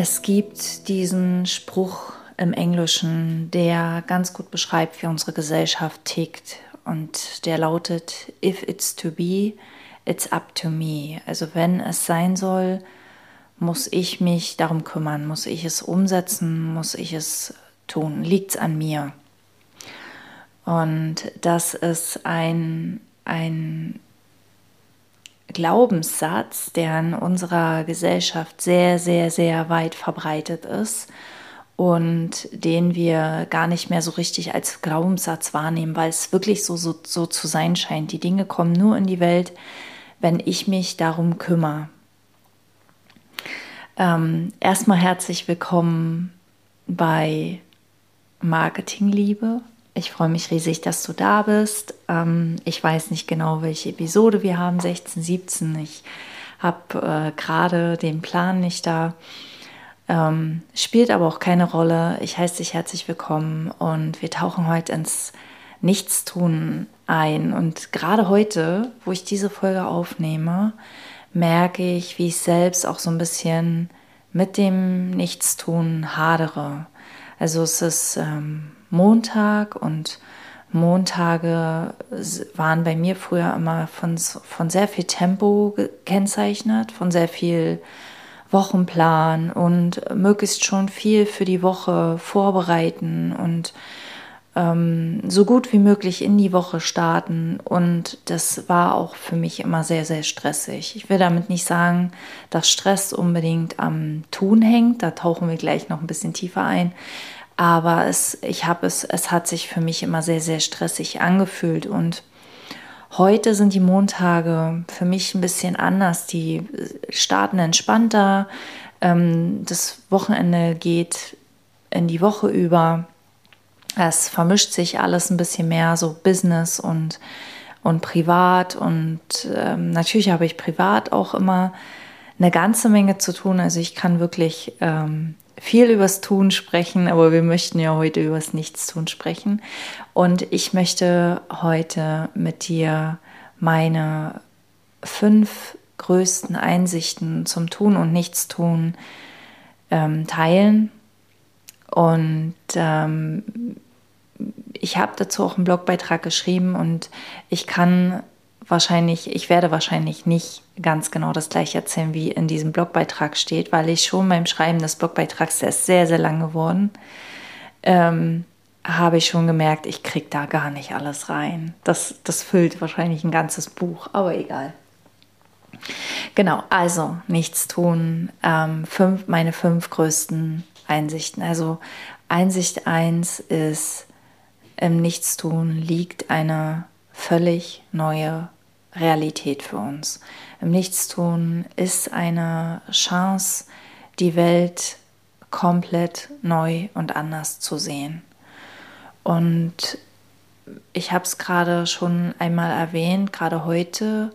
Es gibt diesen Spruch im Englischen, der ganz gut beschreibt, wie unsere Gesellschaft tickt. Und der lautet, If it's to be, it's up to me. Also wenn es sein soll, muss ich mich darum kümmern, muss ich es umsetzen, muss ich es tun, liegt es an mir. Und das ist ein, ein Glaubenssatz, der in unserer Gesellschaft sehr, sehr, sehr weit verbreitet ist und den wir gar nicht mehr so richtig als Glaubenssatz wahrnehmen, weil es wirklich so, so, so zu sein scheint. Die Dinge kommen nur in die Welt, wenn ich mich darum kümmere. Ähm, erstmal herzlich willkommen bei Marketingliebe. Ich freue mich riesig, dass du da bist. Ähm, ich weiß nicht genau, welche Episode wir haben, 16, 17. Ich habe äh, gerade den Plan nicht da. Ähm, spielt aber auch keine Rolle. Ich heiße dich herzlich willkommen und wir tauchen heute ins Nichtstun ein. Und gerade heute, wo ich diese Folge aufnehme, merke ich, wie ich selbst auch so ein bisschen mit dem Nichtstun hadere. Also es ist ähm, Montag und Montage waren bei mir früher immer von, von sehr viel Tempo gekennzeichnet, von sehr viel Wochenplan und möglichst schon viel für die Woche vorbereiten und ähm, so gut wie möglich in die Woche starten. Und das war auch für mich immer sehr, sehr stressig. Ich will damit nicht sagen, dass Stress unbedingt am Tun hängt. Da tauchen wir gleich noch ein bisschen tiefer ein. Aber es, ich habe es, es hat sich für mich immer sehr, sehr stressig angefühlt und Heute sind die Montage für mich ein bisschen anders. Die starten entspannter. Ähm, das Wochenende geht in die Woche über. Es vermischt sich alles ein bisschen mehr, so Business und, und privat. Und ähm, natürlich habe ich privat auch immer eine ganze Menge zu tun. Also ich kann wirklich ähm, viel übers Tun sprechen, aber wir möchten ja heute übers Nichtstun sprechen. Und ich möchte heute mit dir meine fünf größten Einsichten zum Tun und Nichtstun ähm, teilen. Und ähm, ich habe dazu auch einen Blogbeitrag geschrieben und ich kann wahrscheinlich, ich werde wahrscheinlich nicht ganz genau das gleiche erzählen, wie in diesem Blogbeitrag steht, weil ich schon beim Schreiben des Blogbeitrags, der ist sehr, sehr lang geworden, ähm, habe ich schon gemerkt, ich kriege da gar nicht alles rein. Das, das füllt wahrscheinlich ein ganzes Buch, aber egal. Genau, also nichts tun. Ähm, fünf, meine fünf größten Einsichten. Also Einsicht 1 ist, im Nichtstun liegt eine völlig neue Realität für uns. Im Nichtstun ist eine Chance, die Welt komplett neu und anders zu sehen. Und ich habe es gerade schon einmal erwähnt, gerade heute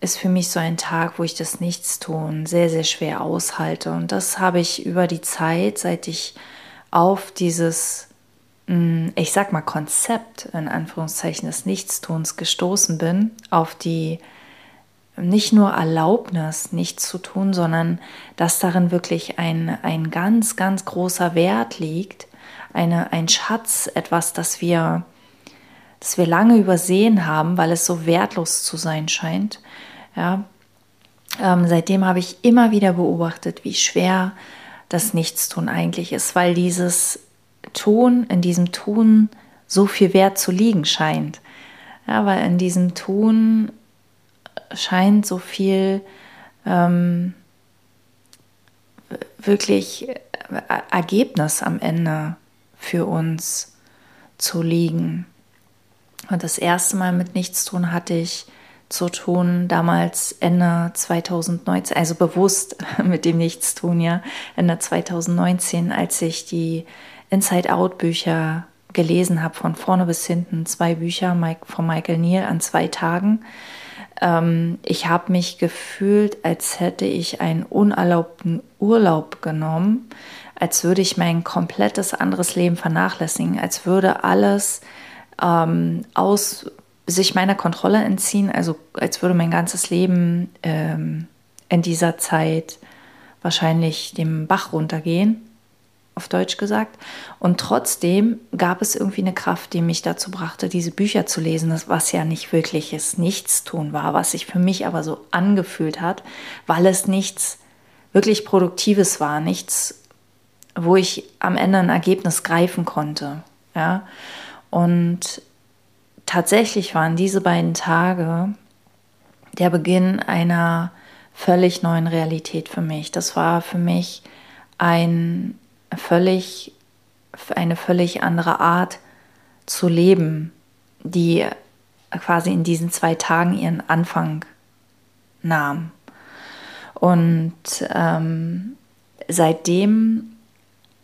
ist für mich so ein Tag, wo ich das Nichtstun sehr, sehr schwer aushalte. Und das habe ich über die Zeit, seit ich auf dieses ich sag mal, Konzept in Anführungszeichen des Nichtstuns gestoßen bin, auf die nicht nur Erlaubnis, nichts zu tun, sondern dass darin wirklich ein, ein ganz, ganz großer Wert liegt, eine, ein Schatz, etwas, das wir, das wir lange übersehen haben, weil es so wertlos zu sein scheint. Ja, ähm, seitdem habe ich immer wieder beobachtet, wie schwer das Nichtstun eigentlich ist, weil dieses Ton, in diesem Ton so viel Wert zu liegen scheint. Ja, weil in diesem Ton scheint so viel ähm, wirklich äh, Ergebnis am Ende für uns zu liegen. Und das erste Mal mit Nichtstun hatte ich zu tun, damals Ende 2019, also bewusst mit dem Nichtstun, ja, Ende 2019, als ich die Inside Out Bücher gelesen habe, von vorne bis hinten, zwei Bücher von Michael Neal an zwei Tagen. Ähm, ich habe mich gefühlt, als hätte ich einen unerlaubten Urlaub genommen, als würde ich mein komplettes anderes Leben vernachlässigen, als würde alles ähm, aus sich meiner Kontrolle entziehen, also als würde mein ganzes Leben ähm, in dieser Zeit wahrscheinlich dem Bach runtergehen, auf Deutsch gesagt. Und trotzdem gab es irgendwie eine Kraft, die mich dazu brachte, diese Bücher zu lesen, was ja nicht wirkliches Nichtstun war, was sich für mich aber so angefühlt hat, weil es nichts wirklich Produktives war, nichts, wo ich am Ende ein Ergebnis greifen konnte. Ja? Und tatsächlich waren diese beiden Tage der Beginn einer völlig neuen Realität für mich. Das war für mich ein völlig, eine völlig andere Art zu leben, die quasi in diesen zwei Tagen ihren Anfang nahm. Und ähm, seitdem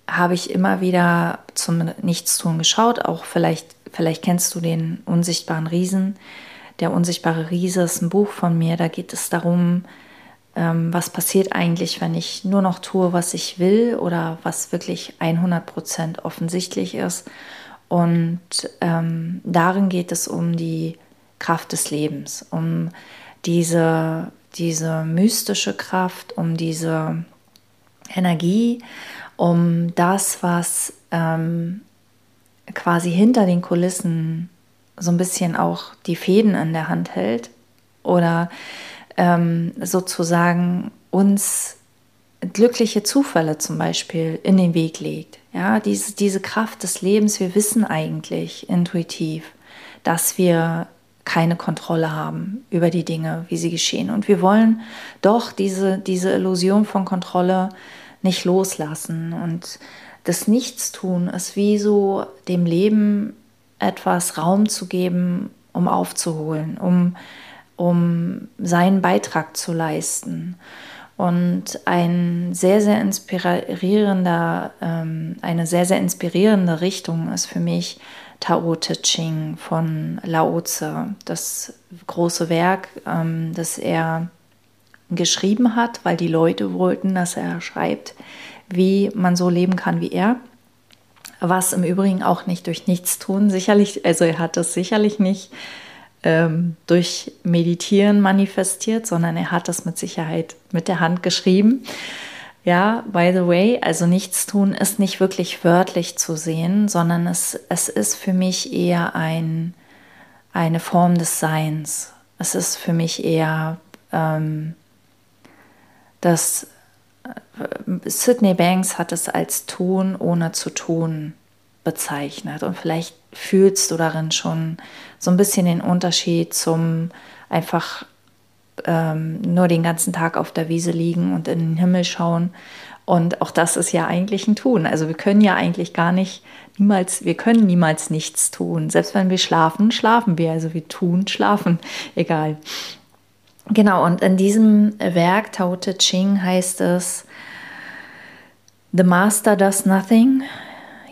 habe ich immer wieder zum Nichtstun geschaut, auch vielleicht Vielleicht kennst du den unsichtbaren Riesen. Der unsichtbare Riese ist ein Buch von mir. Da geht es darum, ähm, was passiert eigentlich, wenn ich nur noch tue, was ich will oder was wirklich 100% offensichtlich ist. Und ähm, darin geht es um die Kraft des Lebens, um diese, diese mystische Kraft, um diese Energie, um das, was ähm, quasi hinter den Kulissen so ein bisschen auch die Fäden in der Hand hält oder ähm, sozusagen uns glückliche Zufälle zum Beispiel in den Weg legt. Ja, diese, diese Kraft des Lebens, wir wissen eigentlich intuitiv, dass wir keine Kontrolle haben über die Dinge, wie sie geschehen. Und wir wollen doch diese, diese Illusion von Kontrolle nicht loslassen. Und das Nichtstun ist wie so dem Leben etwas Raum zu geben, um aufzuholen, um, um seinen Beitrag zu leisten. Und ein sehr, sehr inspirierender, ähm, eine sehr, sehr inspirierende Richtung ist für mich Tao Te Ching von Lao Tse, das große Werk, ähm, das er geschrieben hat, weil die Leute wollten, dass er schreibt, wie man so leben kann wie er. Was im Übrigen auch nicht durch nichts tun, sicherlich, also er hat das sicherlich nicht ähm, durch Meditieren manifestiert, sondern er hat das mit Sicherheit mit der Hand geschrieben. Ja, by the way, also nichts tun ist nicht wirklich wörtlich zu sehen, sondern es, es ist für mich eher ein, eine Form des Seins. Es ist für mich eher ähm, das Sydney Banks hat es als tun ohne zu tun bezeichnet. Und vielleicht fühlst du darin schon so ein bisschen den Unterschied zum einfach ähm, nur den ganzen Tag auf der Wiese liegen und in den Himmel schauen. Und auch das ist ja eigentlich ein Tun. Also wir können ja eigentlich gar nicht, niemals, wir können niemals nichts tun. Selbst wenn wir schlafen, schlafen wir. Also wir tun, schlafen, egal. Genau, und in diesem Werk Tao Te Ching heißt es, The Master does nothing,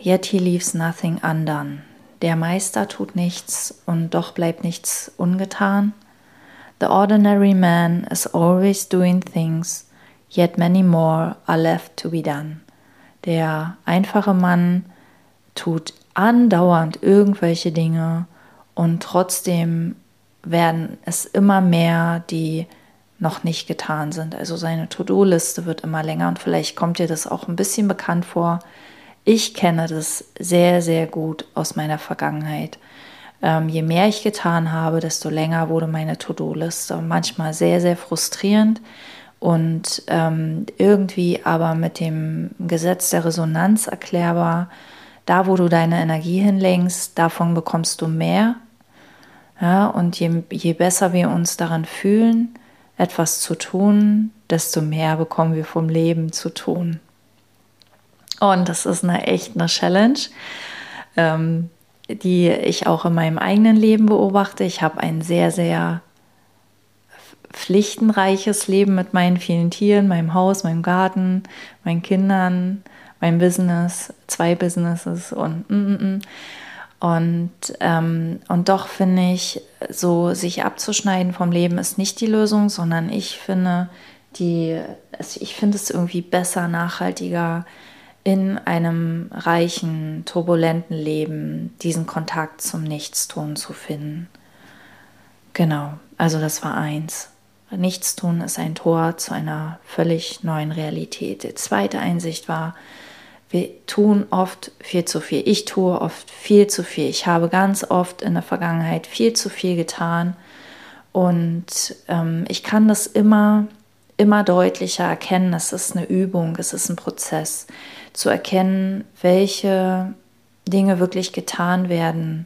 yet he leaves nothing undone. Der Meister tut nichts und doch bleibt nichts ungetan. The ordinary man is always doing things, yet many more are left to be done. Der einfache Mann tut andauernd irgendwelche Dinge und trotzdem werden es immer mehr, die noch nicht getan sind. Also seine To-Do-Liste wird immer länger und vielleicht kommt dir das auch ein bisschen bekannt vor. Ich kenne das sehr, sehr gut aus meiner Vergangenheit. Ähm, je mehr ich getan habe, desto länger wurde meine To-Do-Liste. Manchmal sehr, sehr frustrierend und ähm, irgendwie aber mit dem Gesetz der Resonanz erklärbar. Da, wo du deine Energie hinlenkst, davon bekommst du mehr ja, und je, je besser wir uns daran fühlen, etwas zu tun, desto mehr bekommen wir vom Leben zu tun. Und das ist eine echt eine Challenge, ähm, die ich auch in meinem eigenen Leben beobachte. Ich habe ein sehr, sehr pflichtenreiches Leben mit meinen vielen Tieren, meinem Haus, meinem Garten, meinen Kindern, meinem Business, zwei Businesses und mm, mm, mm. und ähm, und doch finde ich, so sich abzuschneiden vom Leben ist nicht die Lösung, sondern ich finde die, ich finde es irgendwie besser, nachhaltiger in einem reichen, turbulenten Leben diesen Kontakt zum Nichtstun zu finden. Genau, also das war eins. Nichtstun ist ein Tor zu einer völlig neuen Realität. Die zweite Einsicht war, wir tun oft viel zu viel. Ich tue oft viel zu viel. Ich habe ganz oft in der Vergangenheit viel zu viel getan. Und ähm, ich kann das immer, immer deutlicher erkennen. Es ist eine Übung, es ist ein Prozess, zu erkennen, welche Dinge wirklich getan werden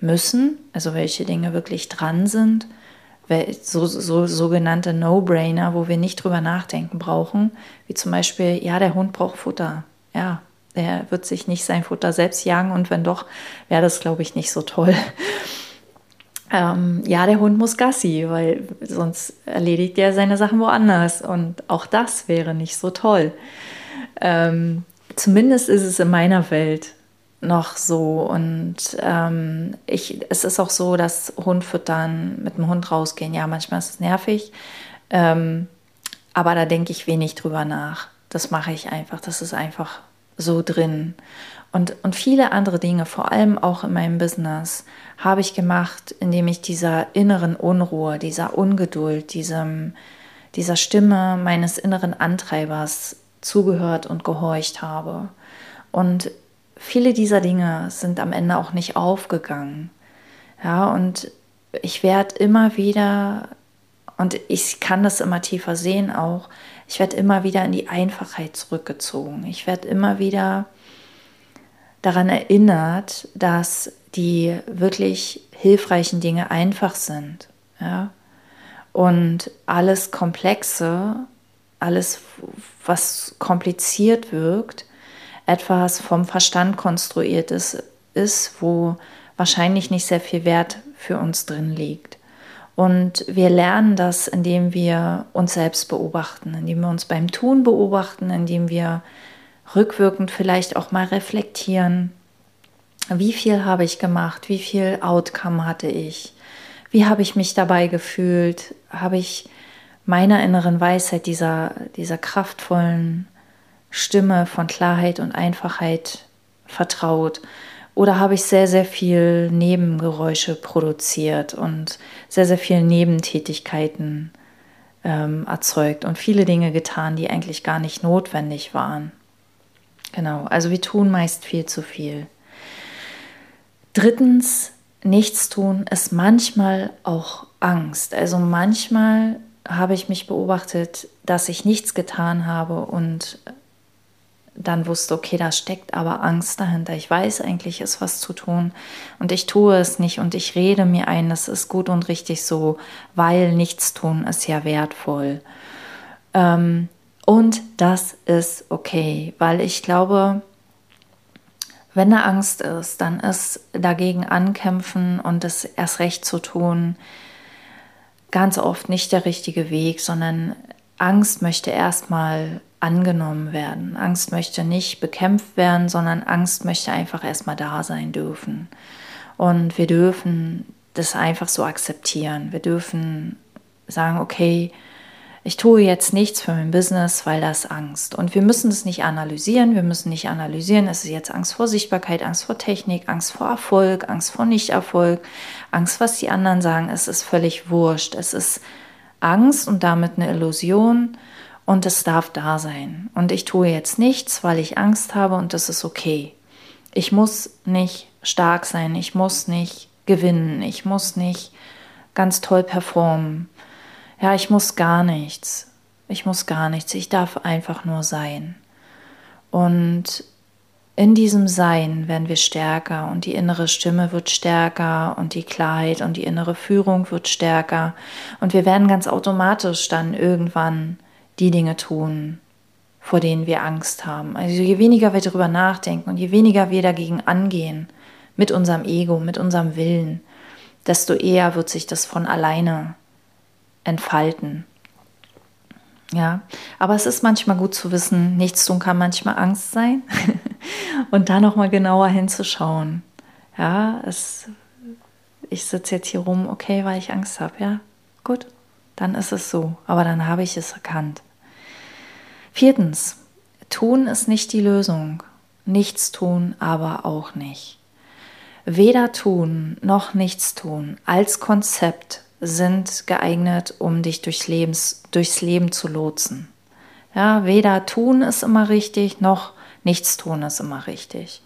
müssen, also welche Dinge wirklich dran sind so, so sogenannte No-Brainer, wo wir nicht drüber nachdenken brauchen, wie zum Beispiel, ja, der Hund braucht Futter. Ja, der wird sich nicht sein Futter selbst jagen und wenn doch, wäre das, glaube ich, nicht so toll. Ähm, ja, der Hund muss Gassi, weil sonst erledigt er seine Sachen woanders und auch das wäre nicht so toll. Ähm, zumindest ist es in meiner Welt noch so. Und ähm, ich, es ist auch so, dass Hundfüttern mit dem Hund rausgehen. Ja, manchmal ist es nervig. Ähm, aber da denke ich wenig drüber nach. Das mache ich einfach. Das ist einfach so drin. Und, und viele andere Dinge, vor allem auch in meinem Business, habe ich gemacht, indem ich dieser inneren Unruhe, dieser Ungeduld, diesem, dieser Stimme meines inneren Antreibers zugehört und gehorcht habe. Und viele dieser Dinge sind am Ende auch nicht aufgegangen. Ja, und ich werde immer wieder, und ich kann das immer tiefer sehen auch, ich werde immer wieder in die Einfachheit zurückgezogen. Ich werde immer wieder daran erinnert, dass die wirklich hilfreichen Dinge einfach sind. Ja? Und alles Komplexe, alles, was kompliziert wirkt, etwas vom Verstand konstruiertes ist, wo wahrscheinlich nicht sehr viel Wert für uns drin liegt. Und wir lernen das, indem wir uns selbst beobachten, indem wir uns beim Tun beobachten, indem wir rückwirkend vielleicht auch mal reflektieren, wie viel habe ich gemacht, wie viel Outcome hatte ich, wie habe ich mich dabei gefühlt, habe ich meiner inneren Weisheit, dieser, dieser kraftvollen Stimme von Klarheit und Einfachheit vertraut? Oder habe ich sehr, sehr viel Nebengeräusche produziert und sehr, sehr viel Nebentätigkeiten ähm, erzeugt und viele Dinge getan, die eigentlich gar nicht notwendig waren? Genau, also wir tun meist viel zu viel. Drittens, nichts tun ist manchmal auch Angst. Also manchmal habe ich mich beobachtet, dass ich nichts getan habe und dann wusste, okay, da steckt aber Angst dahinter. Ich weiß eigentlich, ist was zu tun und ich tue es nicht und ich rede mir ein, das ist gut und richtig so, weil nichts tun ist ja wertvoll. Ähm, und das ist okay, weil ich glaube, wenn da Angst ist, dann ist dagegen ankämpfen und es erst recht zu tun ganz oft nicht der richtige Weg, sondern Angst möchte erstmal angenommen werden. Angst möchte nicht bekämpft werden, sondern Angst möchte einfach erstmal da sein dürfen. Und wir dürfen das einfach so akzeptieren. Wir dürfen sagen, okay, ich tue jetzt nichts für mein Business, weil das Angst. Und wir müssen das nicht analysieren. Wir müssen nicht analysieren, es ist jetzt Angst vor Sichtbarkeit, Angst vor Technik, Angst vor Erfolg, Angst vor Nichterfolg, Angst, was die anderen sagen. Es ist völlig wurscht. Es ist Angst und damit eine Illusion und es darf da sein. Und ich tue jetzt nichts, weil ich Angst habe und das ist okay. Ich muss nicht stark sein, ich muss nicht gewinnen, ich muss nicht ganz toll performen. Ja, ich muss gar nichts. Ich muss gar nichts. Ich darf einfach nur sein. Und in diesem Sein werden wir stärker und die innere Stimme wird stärker und die Klarheit und die innere Führung wird stärker und wir werden ganz automatisch dann irgendwann die Dinge tun, vor denen wir Angst haben. Also je weniger wir darüber nachdenken und je weniger wir dagegen angehen, mit unserem Ego, mit unserem Willen, desto eher wird sich das von alleine entfalten. Ja, aber es ist manchmal gut zu wissen, nichts tun kann manchmal Angst sein und da nochmal genauer hinzuschauen. Ja, es, ich sitze jetzt hier rum, okay, weil ich Angst habe, ja, gut, dann ist es so, aber dann habe ich es erkannt. Viertens, tun ist nicht die Lösung, nichts tun aber auch nicht. Weder tun noch nichts tun als Konzept sind geeignet, um dich durchs, Lebens, durchs Leben zu lotsen. Ja, weder tun ist immer richtig, noch nichts tun ist immer richtig.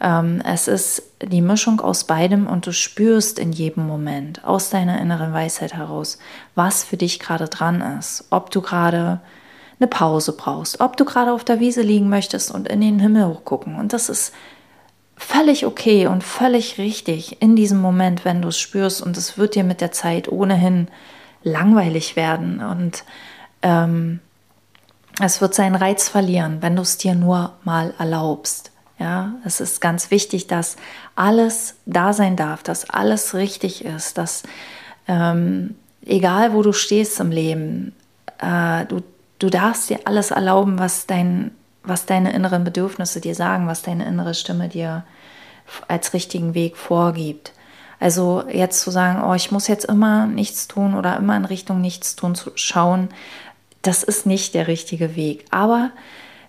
Ähm, es ist die Mischung aus beidem und du spürst in jedem Moment aus deiner inneren Weisheit heraus, was für dich gerade dran ist. Ob du gerade eine Pause brauchst, ob du gerade auf der Wiese liegen möchtest und in den Himmel hochgucken. Und das ist völlig okay und völlig richtig in diesem Moment, wenn du es spürst und es wird dir mit der Zeit ohnehin langweilig werden und ähm, es wird seinen Reiz verlieren, wenn du es dir nur mal erlaubst. Ja, es ist ganz wichtig, dass alles da sein darf, dass alles richtig ist, dass ähm, egal wo du stehst im Leben, äh, du, du darfst dir alles erlauben, was dein was deine inneren Bedürfnisse dir sagen, was deine innere Stimme dir als richtigen Weg vorgibt. Also jetzt zu sagen, oh, ich muss jetzt immer nichts tun oder immer in Richtung nichts tun zu schauen, das ist nicht der richtige Weg. Aber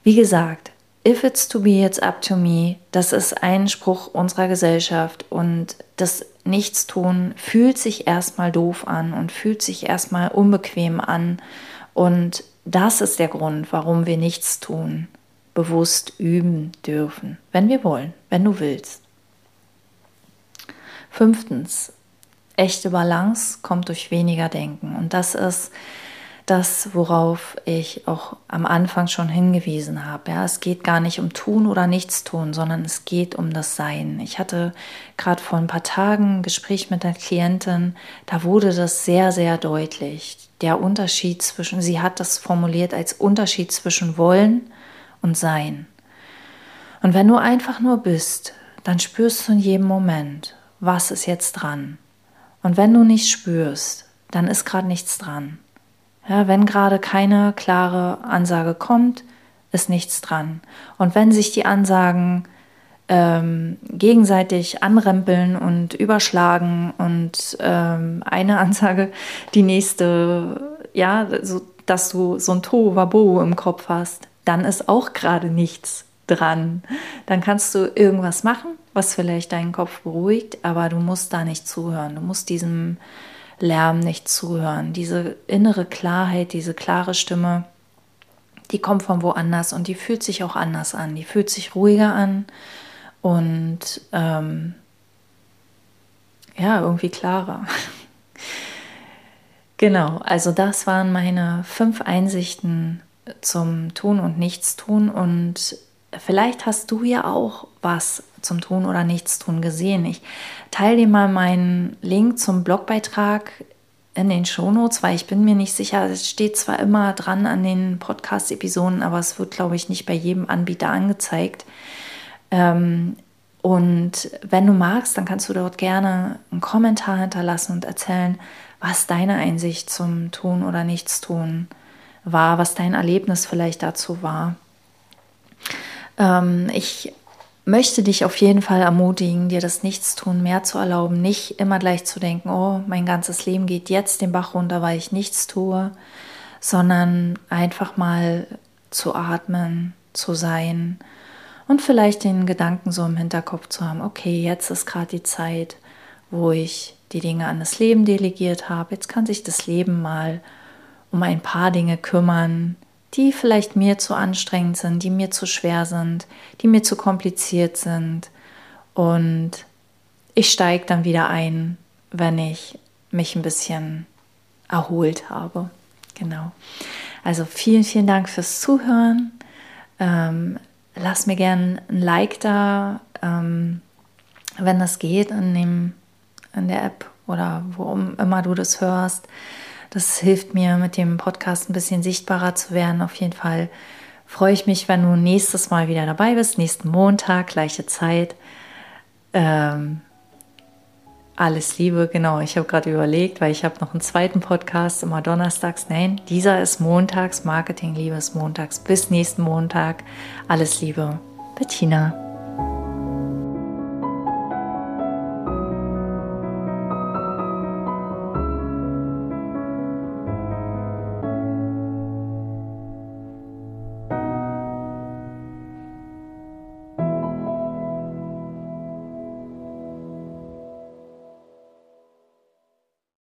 wie gesagt, if it's to be, it's up to me, das ist ein Spruch unserer Gesellschaft und das Nichtstun fühlt sich erstmal doof an und fühlt sich erstmal unbequem an und das ist der Grund, warum wir nichts tun bewusst üben dürfen, wenn wir wollen, wenn du willst. Fünftens, echte Balance kommt durch weniger Denken. Und das ist das, worauf ich auch am Anfang schon hingewiesen habe. Ja, es geht gar nicht um tun oder nichts tun, sondern es geht um das Sein. Ich hatte gerade vor ein paar Tagen ein Gespräch mit einer Klientin, da wurde das sehr, sehr deutlich. Der Unterschied zwischen, sie hat das formuliert als Unterschied zwischen wollen und Sein. Und wenn du einfach nur bist, dann spürst du in jedem Moment, was ist jetzt dran. Und wenn du nicht spürst, dann ist gerade nichts dran. Ja, wenn gerade keine klare Ansage kommt, ist nichts dran. Und wenn sich die Ansagen ähm, gegenseitig anrempeln und überschlagen und ähm, eine Ansage die nächste, ja, so, dass du so ein Tohuwabohu im Kopf hast, dann ist auch gerade nichts dran. Dann kannst du irgendwas machen, was vielleicht deinen Kopf beruhigt, aber du musst da nicht zuhören. Du musst diesem Lärm nicht zuhören. Diese innere Klarheit, diese klare Stimme, die kommt von woanders und die fühlt sich auch anders an. Die fühlt sich ruhiger an und ähm, ja, irgendwie klarer. genau, also das waren meine fünf Einsichten zum Tun und Nichtstun und vielleicht hast du ja auch was zum Tun oder Nichtstun gesehen. Ich teile dir mal meinen Link zum Blogbeitrag in den Shownotes, weil ich bin mir nicht sicher, es steht zwar immer dran an den Podcast-Episoden, aber es wird, glaube ich, nicht bei jedem Anbieter angezeigt. Ähm, und wenn du magst, dann kannst du dort gerne einen Kommentar hinterlassen und erzählen, was deine Einsicht zum Tun oder Nichtstun ist war, was dein Erlebnis vielleicht dazu war. Ähm, ich möchte dich auf jeden Fall ermutigen, dir das Nichtstun mehr zu erlauben, nicht immer gleich zu denken, oh, mein ganzes Leben geht jetzt den Bach runter, weil ich nichts tue, sondern einfach mal zu atmen, zu sein und vielleicht den Gedanken so im Hinterkopf zu haben, okay, jetzt ist gerade die Zeit, wo ich die Dinge an das Leben delegiert habe, jetzt kann sich das Leben mal um ein paar Dinge kümmern, die vielleicht mir zu anstrengend sind, die mir zu schwer sind, die mir zu kompliziert sind. Und ich steige dann wieder ein, wenn ich mich ein bisschen erholt habe. Genau. Also vielen, vielen Dank fürs Zuhören. Ähm, lass mir gerne ein Like da, ähm, wenn das geht, in, dem, in der App oder wo immer du das hörst. Das hilft mir, mit dem Podcast ein bisschen sichtbarer zu werden. Auf jeden Fall freue ich mich, wenn du nächstes Mal wieder dabei bist, nächsten Montag, gleiche Zeit. Ähm, Alles Liebe, genau. Ich habe gerade überlegt, weil ich habe noch einen zweiten Podcast immer donnerstags. Nein, dieser ist montags. Marketing Liebe ist montags. Bis nächsten Montag. Alles Liebe, Bettina.